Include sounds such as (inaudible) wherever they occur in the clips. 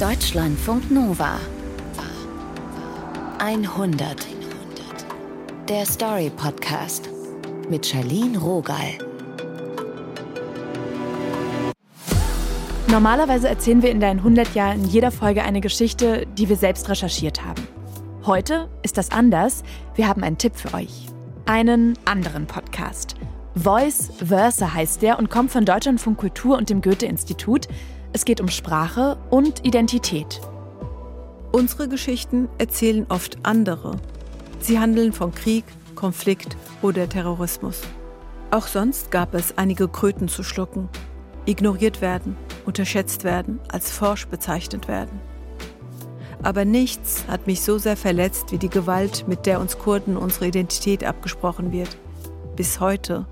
Deutschlandfunk Nova 100 Der Story Podcast mit Charlene Rogal. Normalerweise erzählen wir in deinen 100 Jahren in jeder Folge eine Geschichte, die wir selbst recherchiert haben. Heute ist das anders. Wir haben einen Tipp für euch. Einen anderen Podcast. Voice Versa heißt der und kommt von Deutschlandfunk Kultur und dem Goethe-Institut. Es geht um Sprache und Identität. Unsere Geschichten erzählen oft andere. Sie handeln von Krieg, Konflikt oder Terrorismus. Auch sonst gab es einige Kröten zu schlucken, ignoriert werden, unterschätzt werden, als forsch bezeichnet werden. Aber nichts hat mich so sehr verletzt wie die Gewalt, mit der uns Kurden unsere Identität abgesprochen wird. Bis heute.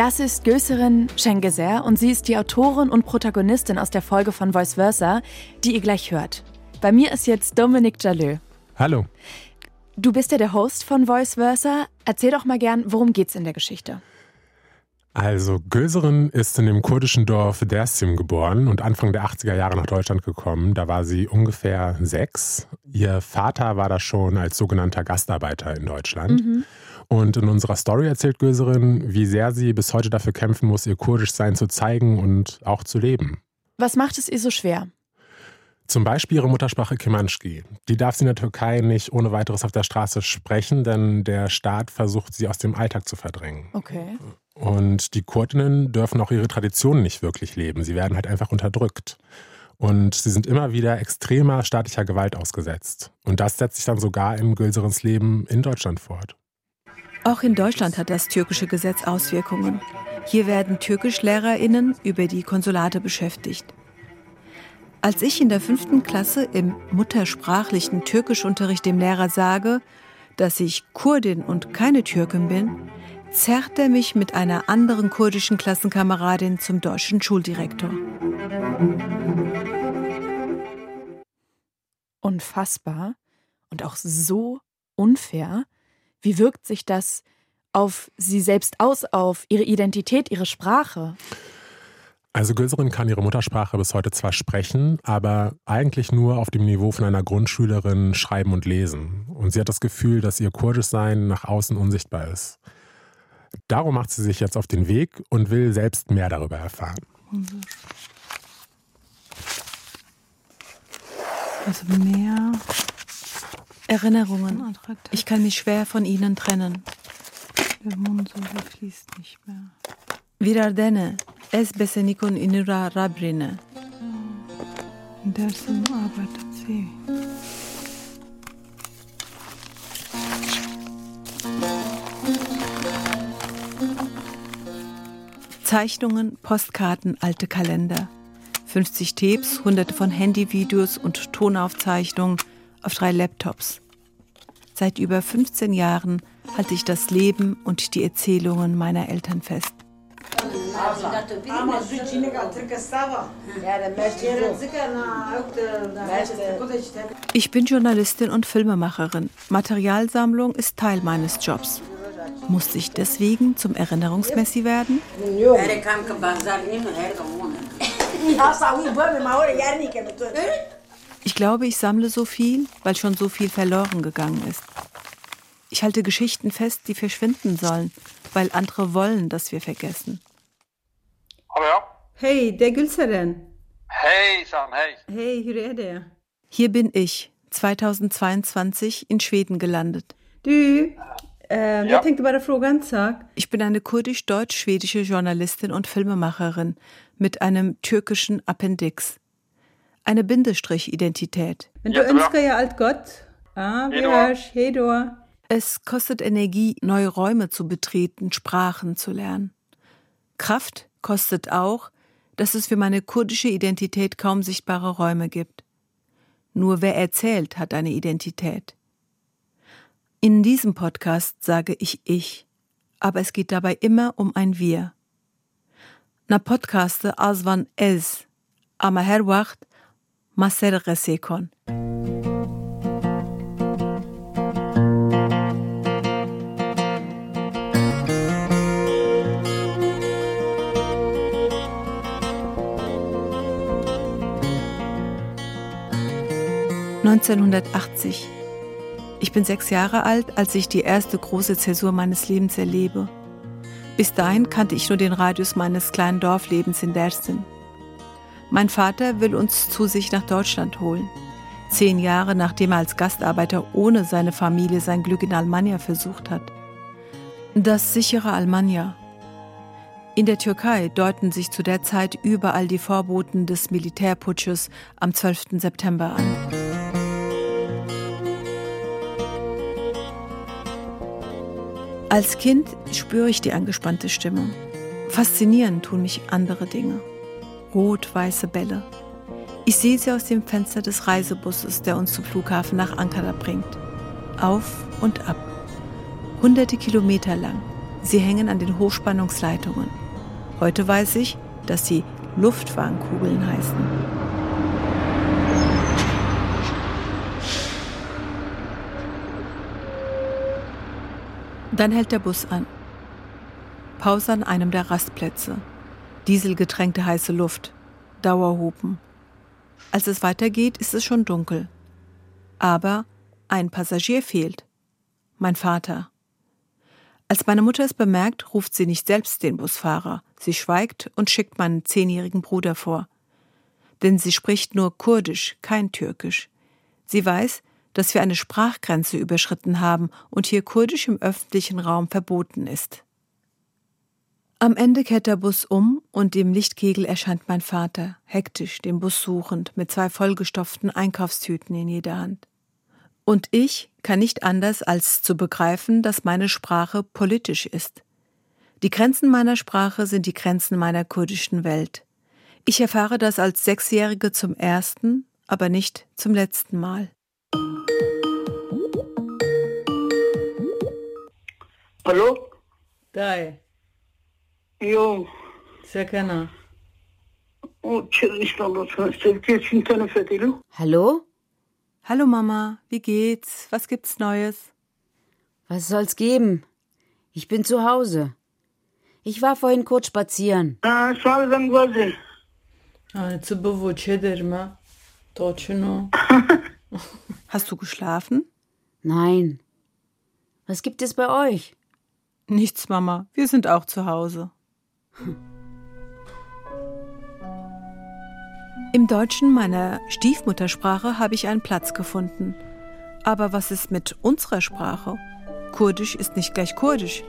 Das ist Göserin Schengeser und sie ist die Autorin und Protagonistin aus der Folge von Voice Versa, die ihr gleich hört. Bei mir ist jetzt Dominik Jalö. Hallo. Du bist ja der Host von Voice Versa. Erzähl doch mal gern, worum geht's in der Geschichte? Also, Göserin ist in dem kurdischen Dorf Dersim geboren und Anfang der 80er Jahre nach Deutschland gekommen. Da war sie ungefähr sechs. Ihr Vater war da schon als sogenannter Gastarbeiter in Deutschland. Mhm. Und in unserer Story erzählt Göserin, wie sehr sie bis heute dafür kämpfen muss, ihr Kurdischsein zu zeigen und auch zu leben. Was macht es ihr so schwer? Zum Beispiel ihre Muttersprache Kemanski. Die darf sie in der Türkei nicht ohne weiteres auf der Straße sprechen, denn der Staat versucht, sie aus dem Alltag zu verdrängen. Okay. Und die Kurdinnen dürfen auch ihre Traditionen nicht wirklich leben. Sie werden halt einfach unterdrückt. Und sie sind immer wieder extremer staatlicher Gewalt ausgesetzt. Und das setzt sich dann sogar im Gülserens Leben in Deutschland fort. Auch in Deutschland hat das türkische Gesetz Auswirkungen. Hier werden Türkischlehrerinnen über die Konsulate beschäftigt. Als ich in der fünften Klasse im muttersprachlichen Türkischunterricht dem Lehrer sage, dass ich Kurdin und keine Türkin bin, zerrt er mich mit einer anderen kurdischen Klassenkameradin zum deutschen Schuldirektor. Unfassbar und auch so unfair, wie wirkt sich das auf sie selbst aus, auf ihre Identität, ihre Sprache? Also Gülserin kann ihre Muttersprache bis heute zwar sprechen, aber eigentlich nur auf dem Niveau von einer Grundschülerin schreiben und lesen. Und sie hat das Gefühl, dass ihr Kurdischsein nach außen unsichtbar ist. Darum macht sie sich jetzt auf den Weg und will selbst mehr darüber erfahren. Also mehr Erinnerungen. Ich kann mich schwer von ihnen trennen. Der Mund fließt nicht mehr. Vidardene, es besenikon inura rabrine. Dersim arbeitet sie. Zeichnungen, Postkarten, alte Kalender. 50 Tapes, hunderte von Handyvideos und Tonaufzeichnungen auf drei Laptops. Seit über 15 Jahren halte ich das Leben und die Erzählungen meiner Eltern fest. Ich bin Journalistin und Filmemacherin. Materialsammlung ist Teil meines Jobs. Musste ich deswegen zum Erinnerungsmessi werden? Ich glaube, ich sammle so viel, weil schon so viel verloren gegangen ist. Ich halte Geschichten fest, die verschwinden sollen, weil andere wollen, dass wir vergessen. Hallo ja. Hey, der Gülseren. Hey Sam, hey. Hey, hur är det? Hier bin ich, 2022 in Schweden gelandet. Du, äh, ja. jag tänkte bara fråga en sak. Ich bin eine kurdisch-deutsch-schwedische Journalistin und Filmemacherin mit einem türkischen Appendix. Eine Bindestrich-Identität. Men du ja allt gott. Ah, då. Es kostet Energie, neue Räume zu betreten, Sprachen zu lernen. Kraft kostet auch, dass es für meine kurdische Identität kaum sichtbare Räume gibt. Nur wer erzählt, hat eine Identität. In diesem Podcast sage ich ich, aber es geht dabei immer um ein Wir. Na podcaste azvan ez, ama her maser kon. 1980. Ich bin sechs Jahre alt, als ich die erste große Zäsur meines Lebens erlebe. Bis dahin kannte ich nur den Radius meines kleinen Dorflebens in Dersim. Mein Vater will uns zu sich nach Deutschland holen. Zehn Jahre nachdem er als Gastarbeiter ohne seine Familie sein Glück in Almania versucht hat. Das sichere Almania. In der Türkei deuten sich zu der Zeit überall die Vorboten des Militärputsches am 12. September an. Als Kind spüre ich die angespannte Stimmung. Faszinierend tun mich andere Dinge. Rot-weiße Bälle. Ich sehe sie aus dem Fenster des Reisebusses, der uns zum Flughafen nach Ankara bringt. Auf und ab. Hunderte Kilometer lang. Sie hängen an den Hochspannungsleitungen. Heute weiß ich, dass sie Luftwarnkugeln heißen. Dann hält der Bus an. Pause an einem der Rastplätze. Dieselgetränkte heiße Luft. Dauerhupen. Als es weitergeht, ist es schon dunkel. Aber ein Passagier fehlt. Mein Vater. Als meine Mutter es bemerkt, ruft sie nicht selbst den Busfahrer. Sie schweigt und schickt meinen zehnjährigen Bruder vor. Denn sie spricht nur Kurdisch, kein Türkisch. Sie weiß, dass wir eine Sprachgrenze überschritten haben und hier Kurdisch im öffentlichen Raum verboten ist. Am Ende kehrt der Bus um und im Lichtkegel erscheint mein Vater, hektisch den Bus suchend, mit zwei vollgestopften Einkaufstüten in jeder Hand. Und ich kann nicht anders als zu begreifen, dass meine Sprache politisch ist. Die Grenzen meiner Sprache sind die Grenzen meiner kurdischen Welt. Ich erfahre das als Sechsjährige zum ersten, aber nicht zum letzten Mal. Hallo? Dai. Jo. Sakana. Hallo? Hallo Mama, wie geht's? Was gibt's Neues? Was soll's geben? Ich bin zu Hause. Ich war vorhin kurz spazieren. Ah, (laughs) Hast du geschlafen? Nein. Was gibt es bei euch? Nichts, Mama. Wir sind auch zu Hause. Im Deutschen meiner Stiefmuttersprache habe ich einen Platz gefunden. Aber was ist mit unserer Sprache? Kurdisch ist nicht gleich Kurdisch.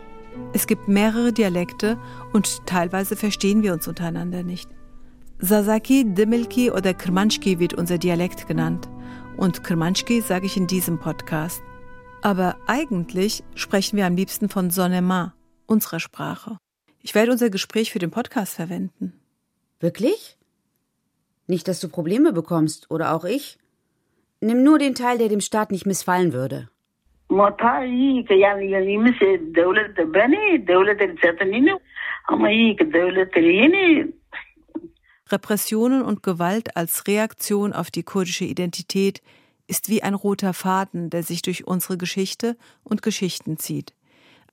Es gibt mehrere Dialekte und teilweise verstehen wir uns untereinander nicht. Sasaki, Dimilki oder Kermanschki wird unser Dialekt genannt. Und Kermanschki sage ich in diesem Podcast. Aber eigentlich sprechen wir am liebsten von Sonema, unserer Sprache. Ich werde unser Gespräch für den Podcast verwenden. Wirklich? Nicht, dass du Probleme bekommst, oder auch ich? Nimm nur den Teil, der dem Staat nicht missfallen würde. Repressionen und Gewalt als Reaktion auf die kurdische Identität ist wie ein roter Faden, der sich durch unsere Geschichte und Geschichten zieht.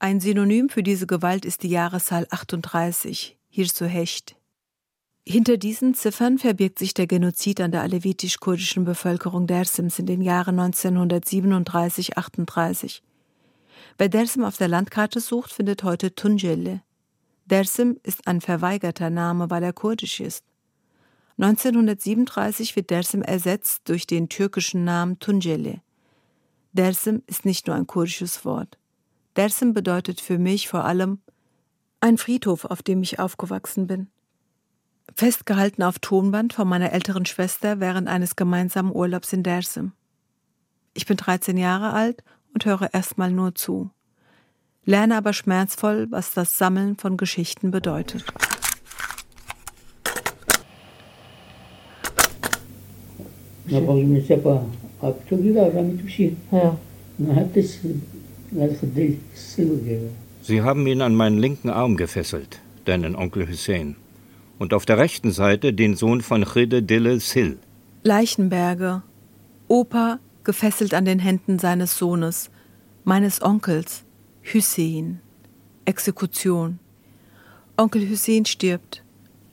Ein Synonym für diese Gewalt ist die Jahreszahl 38, hier zu Hecht. Hinter diesen Ziffern verbirgt sich der Genozid an der alevitisch-kurdischen Bevölkerung Dersims in den Jahren 1937-38. Wer Dersim auf der Landkarte sucht, findet heute Tunceli. Dersim ist ein verweigerter Name, weil er kurdisch ist. 1937 wird Dersim ersetzt durch den türkischen Namen Tunceli. Dersim ist nicht nur ein kurdisches Wort. Dersim bedeutet für mich vor allem ein Friedhof, auf dem ich aufgewachsen bin. Festgehalten auf Tonband von meiner älteren Schwester während eines gemeinsamen Urlaubs in Dersim. Ich bin 13 Jahre alt und höre erstmal nur zu, lerne aber schmerzvoll, was das Sammeln von Geschichten bedeutet. Sie haben ihn an meinen linken Arm gefesselt, deinen Onkel Hussein. Und auf der rechten Seite den Sohn von Khide Dille Sil. Leichenberge. Opa gefesselt an den Händen seines Sohnes, meines Onkels, Hussein. Exekution. Onkel Hussein stirbt.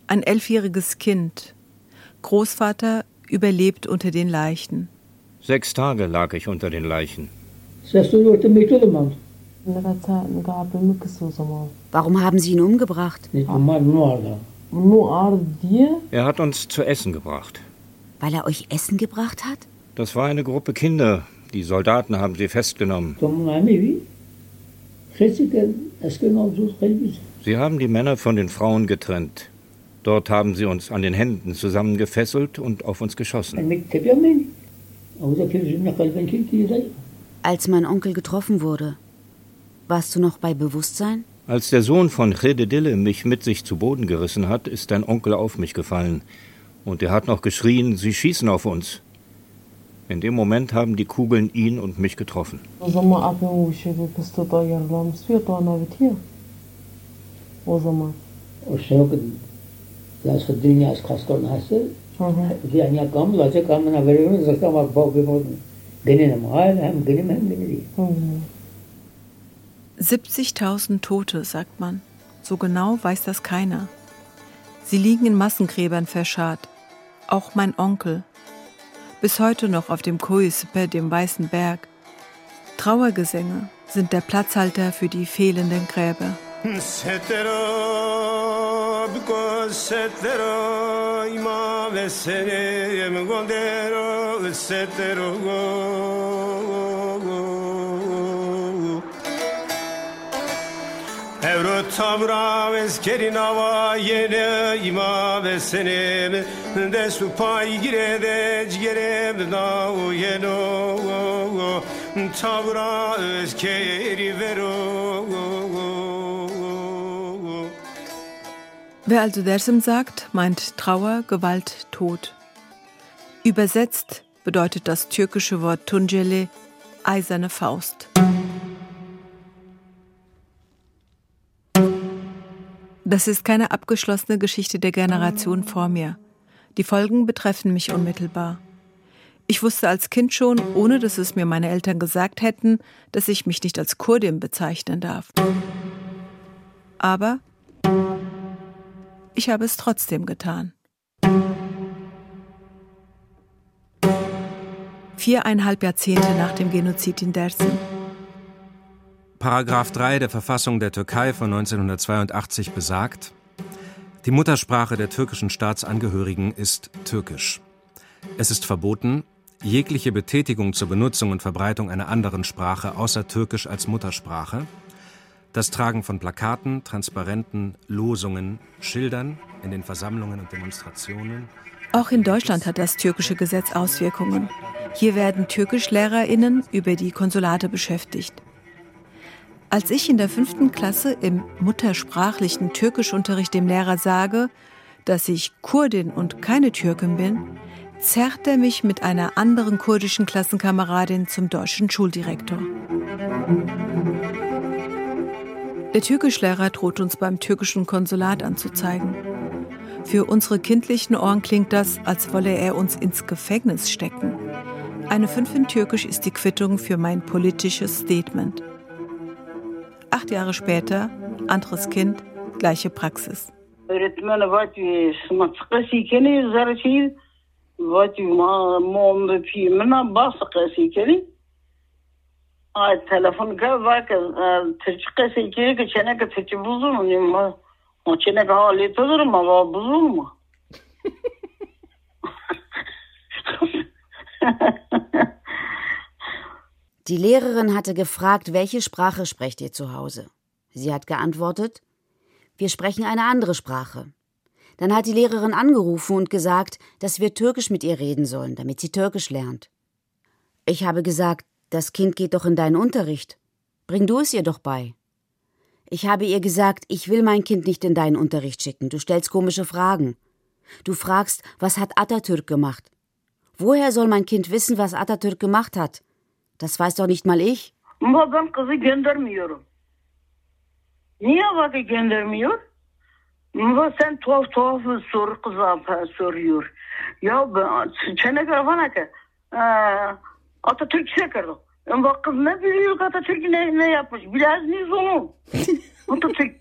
Ein elfjähriges Kind. Großvater überlebt unter den Leichen. Sechs Tage lag ich unter den Leichen. Warum haben Sie ihn umgebracht? Er hat uns zu essen gebracht. Weil er euch Essen gebracht hat? Das war eine Gruppe Kinder. Die Soldaten haben sie festgenommen. Sie haben die Männer von den Frauen getrennt. Dort haben sie uns an den Händen zusammengefesselt und auf uns geschossen. Als mein Onkel getroffen wurde, warst du noch bei Bewusstsein? Als der Sohn von Chededille mich mit sich zu Boden gerissen hat, ist dein Onkel auf mich gefallen. Und er hat noch geschrien, sie schießen auf uns. In dem Moment haben die Kugeln ihn und mich getroffen. Mhm. 70.000 Tote, sagt man. So genau weiß das keiner. Sie liegen in Massengräbern verscharrt. Auch mein Onkel. Bis heute noch auf dem Koispe, dem Weißen Berg. Trauergesänge sind der Platzhalter für die fehlenden Gräber. setero ima vesene yem gondero setero go Evro tabra veskerin hava yene ima vesene de su pay gire de cigere da u yeno tabra veskeri vero Wer also Dersim sagt, meint Trauer, Gewalt, Tod. Übersetzt bedeutet das türkische Wort Tunceli eiserne Faust. Das ist keine abgeschlossene Geschichte der Generation vor mir. Die Folgen betreffen mich unmittelbar. Ich wusste als Kind schon, ohne dass es mir meine Eltern gesagt hätten, dass ich mich nicht als Kurdin bezeichnen darf. Aber ich habe es trotzdem getan. Viereinhalb Jahrzehnte nach dem Genozid in Dersim. Paragraph 3 der Verfassung der Türkei von 1982 besagt, die Muttersprache der türkischen Staatsangehörigen ist Türkisch. Es ist verboten, jegliche Betätigung zur Benutzung und Verbreitung einer anderen Sprache außer Türkisch als Muttersprache, das Tragen von Plakaten, Transparenten, Losungen, Schildern in den Versammlungen und Demonstrationen. Auch in Deutschland hat das türkische Gesetz Auswirkungen. Hier werden Türkischlehrerinnen über die Konsulate beschäftigt. Als ich in der fünften Klasse im muttersprachlichen Türkischunterricht dem Lehrer sage, dass ich Kurdin und keine Türkin bin, zerrt er mich mit einer anderen kurdischen Klassenkameradin zum deutschen Schuldirektor. Der Türkischlehrer droht uns beim türkischen Konsulat anzuzeigen. Für unsere kindlichen Ohren klingt das, als wolle er uns ins Gefängnis stecken. Eine 5 in Türkisch ist die Quittung für mein politisches Statement. Acht Jahre später, anderes Kind, gleiche Praxis. Telefon ka va ka tırçı kese ki ki çene ka tırçı buzur mu ni ma o çene ka hali tadır ma va buzur mu (laughs) Die Lehrerin hatte gefragt, welche Sprache sprecht ihr zu Hause? Sie hat geantwortet, wir sprechen eine andere Sprache. Dann hat die Lehrerin angerufen und gesagt, dass wir Türkisch mit ihr reden sollen, damit sie Türkisch lernt. Ich habe gesagt, das Kind geht doch in deinen Unterricht. Bring du es ihr doch bei. Ich habe ihr gesagt, ich will mein Kind nicht in deinen Unterricht schicken. Du stellst komische Fragen. Du fragst, was hat Atatürk gemacht? Woher soll mein Kind wissen, was Atatürk gemacht hat? Das weiß doch nicht mal ich. Ben kızı göndermiyorum. Niye vakı göndermiyor? Ama sen tuhaf tuhaf soru kıza soruyor. Ya ben çene kafana ki Atatürk çekerdi. Bak kız ne biliyor Atatürk ne, ne yapmış? Biraz neyiz onu? (laughs) Atatürk.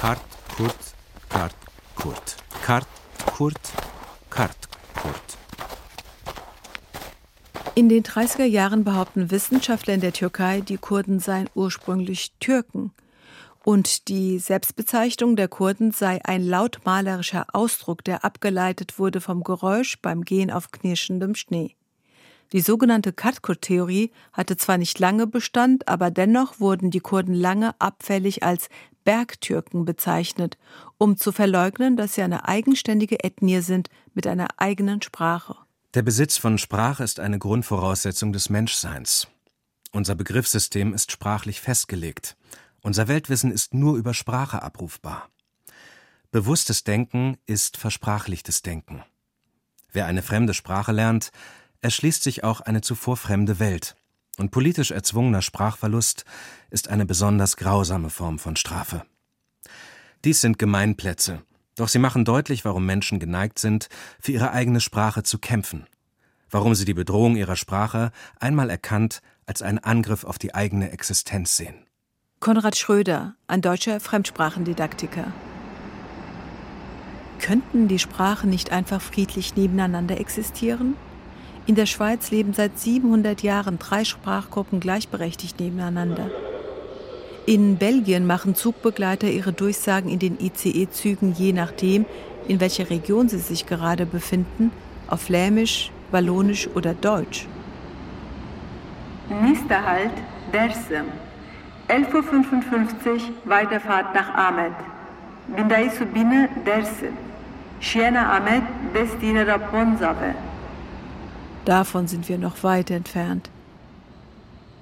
Kart, Kurt, Kart, Kurt. Kart Kurt, Kart Kurt. In den 30er Jahren behaupten Wissenschaftler in der Türkei, die Kurden seien ursprünglich Türken. Und die Selbstbezeichnung der Kurden sei ein lautmalerischer Ausdruck, der abgeleitet wurde vom Geräusch beim Gehen auf knirschendem Schnee. Die sogenannte Katkur-Theorie hatte zwar nicht lange Bestand, aber dennoch wurden die Kurden lange abfällig als Bergtürken bezeichnet, um zu verleugnen, dass sie eine eigenständige Ethnie sind mit einer eigenen Sprache. Der Besitz von Sprache ist eine Grundvoraussetzung des Menschseins. Unser Begriffssystem ist sprachlich festgelegt. Unser Weltwissen ist nur über Sprache abrufbar. Bewusstes Denken ist versprachlichtes Denken. Wer eine fremde Sprache lernt, erschließt sich auch eine zuvor fremde Welt. Und politisch erzwungener Sprachverlust ist eine besonders grausame Form von Strafe. Dies sind Gemeinplätze, doch sie machen deutlich, warum Menschen geneigt sind, für ihre eigene Sprache zu kämpfen, warum sie die Bedrohung ihrer Sprache einmal erkannt als einen Angriff auf die eigene Existenz sehen. Konrad Schröder, ein deutscher Fremdsprachendidaktiker. Könnten die Sprachen nicht einfach friedlich nebeneinander existieren? In der Schweiz leben seit 700 Jahren drei Sprachgruppen gleichberechtigt nebeneinander. In Belgien machen Zugbegleiter ihre Durchsagen in den ICE-Zügen je nachdem, in welcher Region sie sich gerade befinden, auf Flämisch, Wallonisch oder Deutsch. Nächster Halt, Dersem. 11.55 Uhr Weiterfahrt nach Ahmed. Bindai Subine, Dersem. Siena Ahmed, Destine Raponzave. Davon sind wir noch weit entfernt.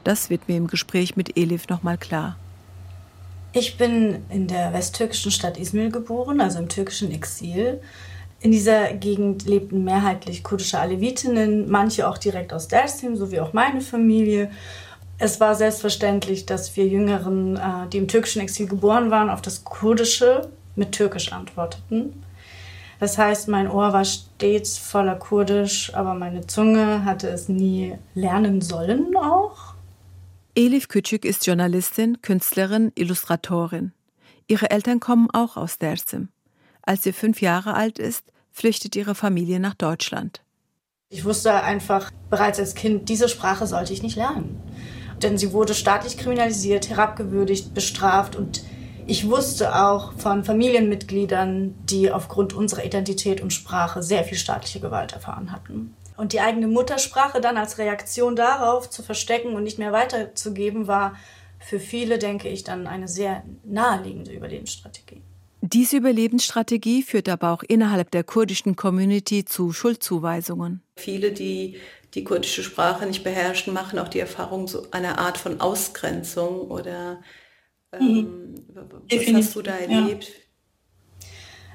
Das wird mir im Gespräch mit Elif nochmal klar. Ich bin in der westtürkischen Stadt Izmir geboren, also im türkischen Exil. In dieser Gegend lebten mehrheitlich kurdische Alevitinnen, manche auch direkt aus Dersim, so wie auch meine Familie. Es war selbstverständlich, dass wir Jüngeren, äh, die im türkischen Exil geboren waren, auf das Kurdische mit Türkisch antworteten. Das heißt, mein Ohr war stets voller Kurdisch, aber meine Zunge hatte es nie lernen sollen auch. Elif Küçük ist Journalistin, Künstlerin, Illustratorin. Ihre Eltern kommen auch aus Dersim. Als sie fünf Jahre alt ist, flüchtet ihre Familie nach Deutschland. Ich wusste einfach bereits als Kind, diese Sprache sollte ich nicht lernen. Denn sie wurde staatlich kriminalisiert, herabgewürdigt, bestraft und ich wusste auch von Familienmitgliedern, die aufgrund unserer Identität und Sprache sehr viel staatliche Gewalt erfahren hatten. Und die eigene Muttersprache dann als Reaktion darauf zu verstecken und nicht mehr weiterzugeben, war für viele, denke ich, dann eine sehr naheliegende Überlebensstrategie. Diese Überlebensstrategie führt aber auch innerhalb der kurdischen Community zu Schuldzuweisungen. Viele, die die kurdische Sprache nicht beherrschen, machen auch die Erfahrung so einer Art von Ausgrenzung oder ähm, was hast du da erlebt? Ja.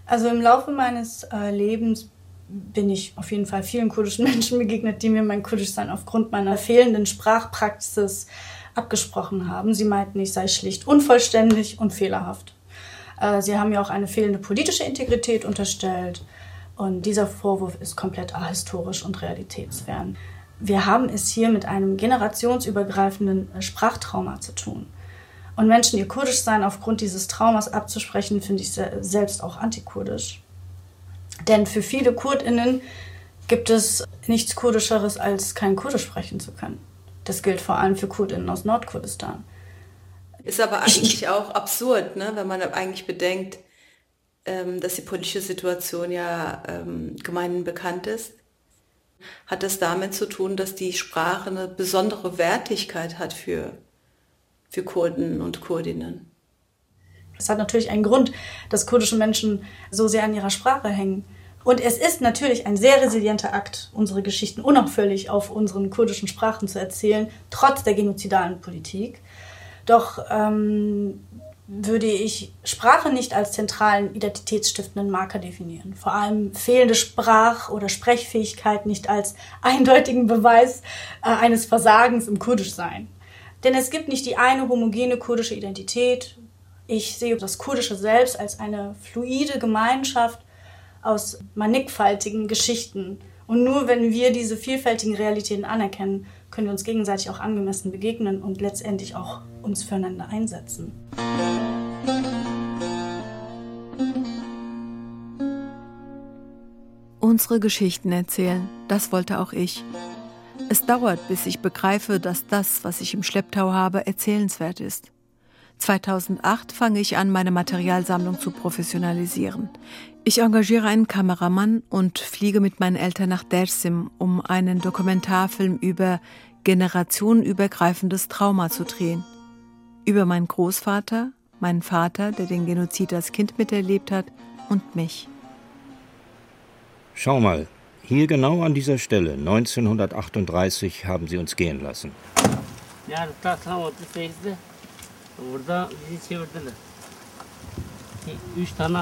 Also im Laufe meines äh, Lebens bin ich auf jeden Fall vielen kurdischen (laughs) Menschen begegnet, die mir mein Kurdischsein aufgrund meiner fehlenden Sprachpraxis abgesprochen haben. Sie meinten, ich sei schlicht unvollständig und fehlerhaft. Äh, sie haben mir auch eine fehlende politische Integrität unterstellt. Und dieser Vorwurf ist komplett ahistorisch und realitätsfern. Wir haben es hier mit einem generationsübergreifenden Sprachtrauma zu tun. Und Menschen ihr Kurdischsein aufgrund dieses Traumas abzusprechen, finde ich selbst auch antikurdisch. Denn für viele KurdInnen gibt es nichts Kurdischeres, als kein Kurdisch sprechen zu können. Das gilt vor allem für KurdInnen aus Nordkurdistan. Ist aber eigentlich auch absurd, ne? wenn man eigentlich bedenkt, ähm, dass die politische Situation ja ähm, gemeinhin bekannt ist. Hat das damit zu tun, dass die Sprache eine besondere Wertigkeit hat für für Kurden und Kurdinnen. Das hat natürlich einen Grund, dass kurdische Menschen so sehr an ihrer Sprache hängen. Und es ist natürlich ein sehr resilienter Akt, unsere Geschichten unaufhörlich auf unseren kurdischen Sprachen zu erzählen, trotz der genozidalen Politik. Doch ähm, würde ich Sprache nicht als zentralen identitätsstiftenden Marker definieren. Vor allem fehlende Sprach- oder Sprechfähigkeit nicht als eindeutigen Beweis äh, eines Versagens im Kurdischsein. Denn es gibt nicht die eine homogene kurdische Identität. Ich sehe das kurdische Selbst als eine fluide Gemeinschaft aus mannigfaltigen Geschichten. Und nur wenn wir diese vielfältigen Realitäten anerkennen, können wir uns gegenseitig auch angemessen begegnen und letztendlich auch uns füreinander einsetzen. Unsere Geschichten erzählen, das wollte auch ich. Es dauert, bis ich begreife, dass das, was ich im Schlepptau habe, erzählenswert ist. 2008 fange ich an, meine Materialsammlung zu professionalisieren. Ich engagiere einen Kameramann und fliege mit meinen Eltern nach Dersim, um einen Dokumentarfilm über generationenübergreifendes Trauma zu drehen. Über meinen Großvater, meinen Vater, der den Genozid als Kind miterlebt hat, und mich. Schau mal, hier genau an dieser Stelle, 1938, haben sie uns gehen lassen. Ja, das Burada bizi çevirdiler. Üç tane,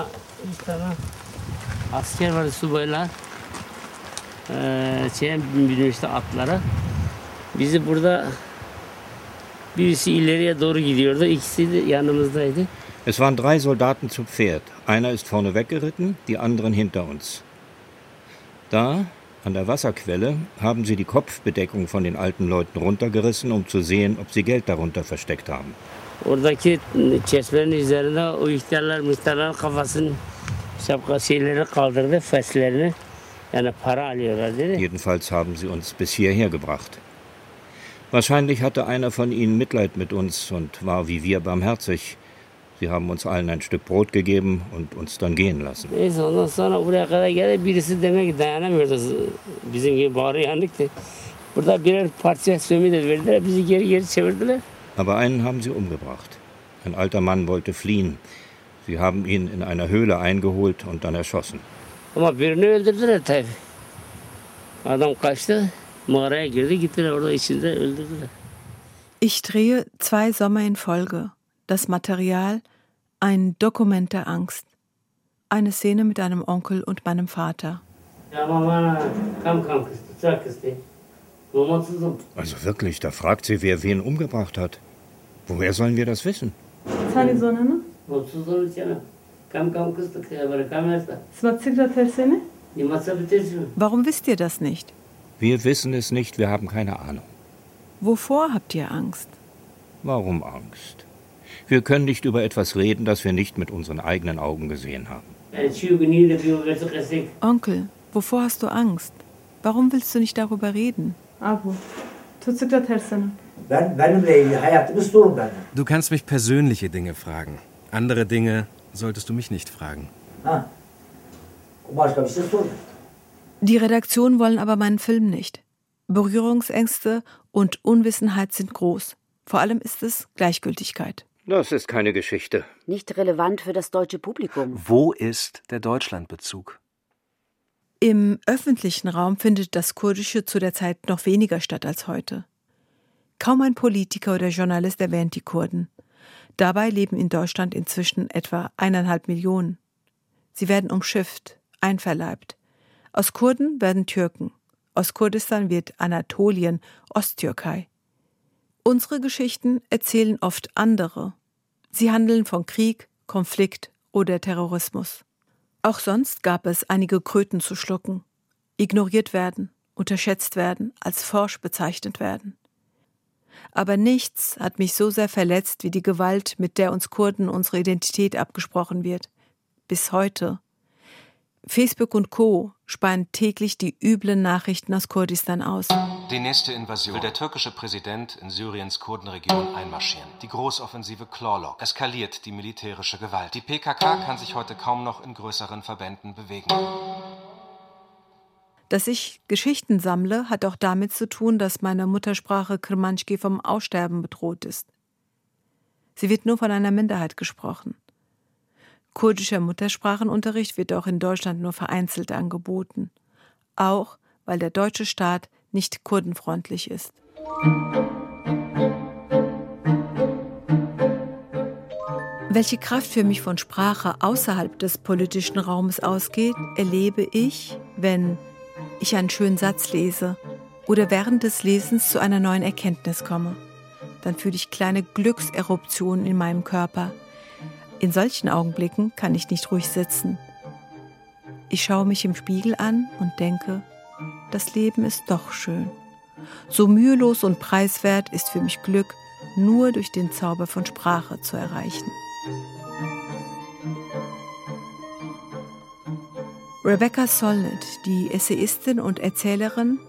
üç tane asker var subaylar. Ee, şey binmişti atlara. Bizi burada birisi ileriye doğru gidiyordu. İkisi de yanımızdaydı. Es waren drei Soldaten zu Pferd. Einer ist vorne weggeritten, die anderen hinter uns. Da, an der Wasserquelle, haben sie die Kopfbedeckung von den alten Leuten runtergerissen, um zu sehen, ob sie Geld darunter versteckt haben. Oradaki çeşmenin üzerinde o ihtiyarlar müşteriler kafasının şapka şeyleri kaldırdı, feslerini. Yani para alıyorlar dedi. Jedenfalls haben sie uns bis hierher gebracht. Wahrscheinlich hatte einer von ihnen Mitleid mit uns und war wie wir barmherzig. Sie haben uns allen ein Stück Brot gegeben und uns dann gehen lassen. Neyse ondan sonra buraya kadar geldi birisi demek ki dayanamıyordu. Bizim gibi bağırıyor Burada birer parça sömü de verdiler. Bizi geri geri çevirdiler. Aber einen haben sie umgebracht. Ein alter Mann wollte fliehen. Sie haben ihn in einer Höhle eingeholt und dann erschossen. Ama birini öldürdüler tabii. Adam kaçtı, mağaraya girdi, gittiler orada içinde öldürdüler. Ich drehe zwei Sommer in Folge. Das Material, ein Dokument der Angst. Eine Szene mit einem Onkel und meinem Vater. Also wirklich, da fragt sie, wer wen umgebracht hat. Woher sollen wir das wissen? Ne? Warum wisst ihr das nicht? Wir wissen es nicht, wir haben keine Ahnung. Wovor habt ihr Angst? Warum Angst? Wir können nicht über etwas reden, das wir nicht mit unseren eigenen Augen gesehen haben. Onkel, wovor hast du Angst? Warum willst du nicht darüber reden? Abu, Du kannst mich persönliche Dinge fragen. Andere Dinge solltest du mich nicht fragen. Die Redaktion wollen aber meinen Film nicht. Berührungsängste und Unwissenheit sind groß. Vor allem ist es Gleichgültigkeit. Das ist keine Geschichte. Nicht relevant für das deutsche Publikum. Wo ist der Deutschlandbezug? Im öffentlichen Raum findet das Kurdische zu der Zeit noch weniger statt als heute. Kaum ein Politiker oder Journalist erwähnt die Kurden. Dabei leben in Deutschland inzwischen etwa eineinhalb Millionen. Sie werden umschifft, einverleibt. Aus Kurden werden Türken. Aus Kurdistan wird Anatolien, Osttürkei. Unsere Geschichten erzählen oft andere. Sie handeln von Krieg, Konflikt oder Terrorismus. Auch sonst gab es einige Kröten zu schlucken, ignoriert werden, unterschätzt werden, als forsch bezeichnet werden. Aber nichts hat mich so sehr verletzt wie die Gewalt, mit der uns Kurden unsere Identität abgesprochen wird. Bis heute. Facebook und Co. speien täglich die üblen Nachrichten aus Kurdistan aus. Die nächste Invasion will der türkische Präsident in Syriens Kurdenregion einmarschieren. Die Großoffensive Clawlock eskaliert die militärische Gewalt. Die PKK kann sich heute kaum noch in größeren Verbänden bewegen. Dass ich Geschichten sammle, hat auch damit zu tun, dass meine Muttersprache Kermanschki vom Aussterben bedroht ist. Sie wird nur von einer Minderheit gesprochen. Kurdischer Muttersprachenunterricht wird auch in Deutschland nur vereinzelt angeboten, auch weil der deutsche Staat nicht kurdenfreundlich ist. Welche Kraft für mich von Sprache außerhalb des politischen Raumes ausgeht, erlebe ich, wenn ich einen schönen Satz lese oder während des Lesens zu einer neuen Erkenntnis komme. Dann fühle ich kleine Glückseruptionen in meinem Körper, in solchen Augenblicken kann ich nicht ruhig sitzen. Ich schaue mich im Spiegel an und denke, das Leben ist doch schön. So mühelos und preiswert ist für mich Glück nur durch den Zauber von Sprache zu erreichen. Rebecca Solnit, die Essayistin und Erzählerin,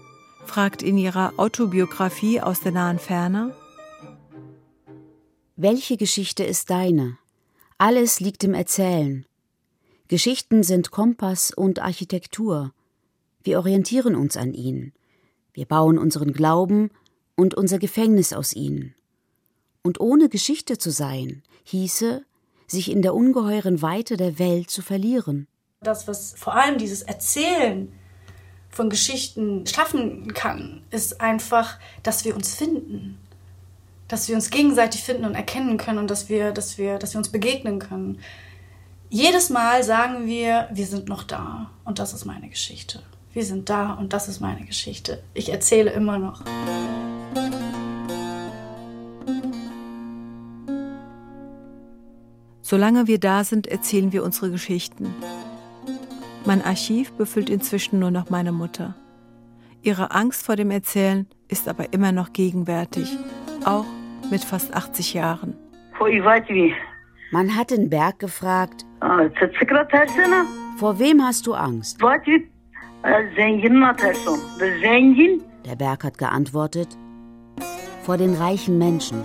fragt in ihrer Autobiografie aus der nahen Ferne, Welche Geschichte ist deine? Alles liegt im Erzählen. Geschichten sind Kompass und Architektur. Wir orientieren uns an ihnen. Wir bauen unseren Glauben und unser Gefängnis aus ihnen. Und ohne Geschichte zu sein, hieße, sich in der ungeheuren Weite der Welt zu verlieren das, was vor allem dieses Erzählen von Geschichten schaffen kann, ist einfach, dass wir uns finden. Dass wir uns gegenseitig finden und erkennen können und dass wir, dass wir, dass wir uns begegnen können. Jedes Mal sagen wir, wir sind noch da und das ist meine Geschichte. Wir sind da und das ist meine Geschichte. Ich erzähle immer noch. Solange wir da sind, erzählen wir unsere Geschichten. Mein Archiv befüllt inzwischen nur noch meine Mutter. Ihre Angst vor dem Erzählen ist aber immer noch gegenwärtig, auch mit fast 80 Jahren. Man hat den Berg gefragt, vor wem hast du Angst? Der Berg hat geantwortet, vor den reichen Menschen.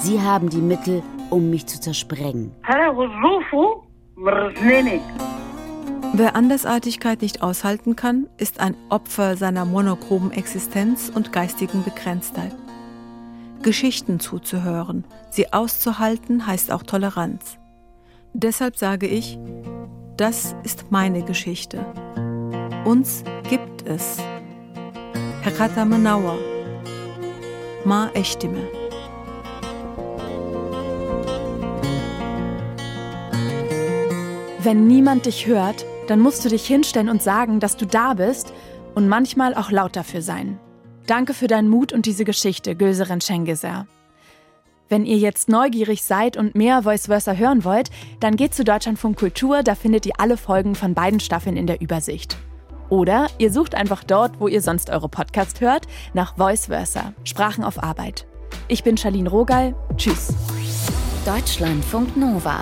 Sie haben die Mittel, um mich zu zersprengen. Wer Andersartigkeit nicht aushalten kann, ist ein Opfer seiner monochromen Existenz und geistigen Begrenztheit. Geschichten zuzuhören, sie auszuhalten, heißt auch Toleranz. Deshalb sage ich, das ist meine Geschichte. Uns gibt es. Hakata Manawa. Ma Echtime. Wenn niemand dich hört, dann musst du dich hinstellen und sagen, dass du da bist und manchmal auch laut dafür sein. Danke für deinen Mut und diese Geschichte, Gülseren Schengeser. Wenn ihr jetzt neugierig seid und mehr Voice Versa hören wollt, dann geht zu Deutschlandfunk Kultur, da findet ihr alle Folgen von beiden Staffeln in der Übersicht. Oder ihr sucht einfach dort, wo ihr sonst eure Podcast hört, nach Voice Versa, Sprachen auf Arbeit. Ich bin Charlene Rogal, tschüss. Deutschlandfunk Nova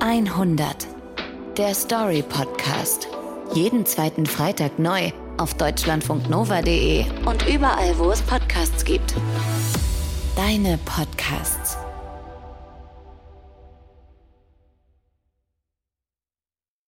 100 der Story Podcast. Jeden zweiten Freitag neu auf deutschlandfunknova.de und überall, wo es Podcasts gibt. Deine Podcasts.